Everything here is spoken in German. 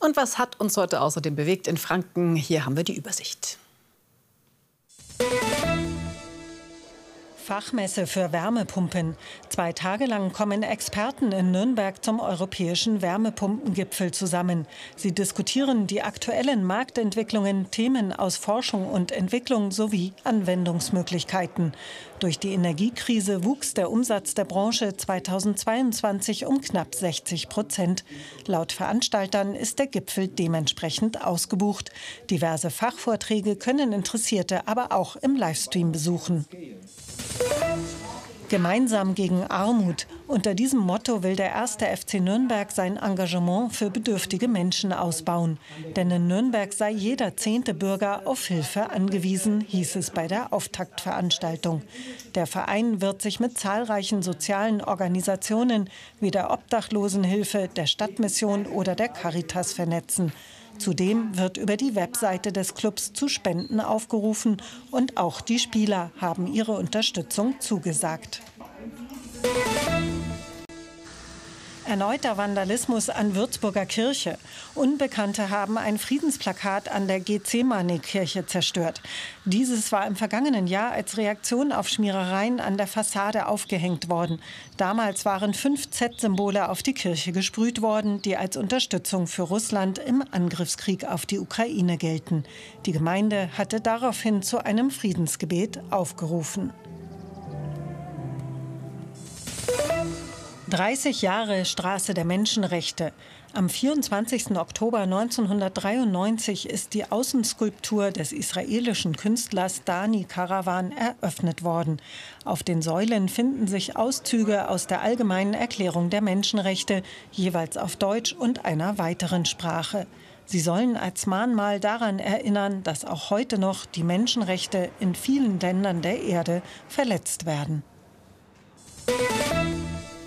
Und was hat uns heute außerdem bewegt in Franken? Hier haben wir die Übersicht. Fachmesse für Wärmepumpen. Zwei Tage lang kommen Experten in Nürnberg zum europäischen Wärmepumpengipfel zusammen. Sie diskutieren die aktuellen Marktentwicklungen, Themen aus Forschung und Entwicklung sowie Anwendungsmöglichkeiten. Durch die Energiekrise wuchs der Umsatz der Branche 2022 um knapp 60 Prozent. Laut Veranstaltern ist der Gipfel dementsprechend ausgebucht. Diverse Fachvorträge können Interessierte aber auch im Livestream besuchen. Gemeinsam gegen Armut. Unter diesem Motto will der erste FC Nürnberg sein Engagement für bedürftige Menschen ausbauen. Denn in Nürnberg sei jeder zehnte Bürger auf Hilfe angewiesen, hieß es bei der Auftaktveranstaltung. Der Verein wird sich mit zahlreichen sozialen Organisationen wie der Obdachlosenhilfe, der Stadtmission oder der Caritas vernetzen. Zudem wird über die Webseite des Clubs zu Spenden aufgerufen und auch die Spieler haben ihre Unterstützung zugesagt. Erneuter Vandalismus an Würzburger Kirche. Unbekannte haben ein Friedensplakat an der Gethsemane-Kirche zerstört. Dieses war im vergangenen Jahr als Reaktion auf Schmierereien an der Fassade aufgehängt worden. Damals waren fünf Z-Symbole auf die Kirche gesprüht worden, die als Unterstützung für Russland im Angriffskrieg auf die Ukraine gelten. Die Gemeinde hatte daraufhin zu einem Friedensgebet aufgerufen. 30 Jahre Straße der Menschenrechte. Am 24. Oktober 1993 ist die Außenskulptur des israelischen Künstlers Dani Karawan eröffnet worden. Auf den Säulen finden sich Auszüge aus der Allgemeinen Erklärung der Menschenrechte, jeweils auf Deutsch und einer weiteren Sprache. Sie sollen als Mahnmal daran erinnern, dass auch heute noch die Menschenrechte in vielen Ländern der Erde verletzt werden. Musik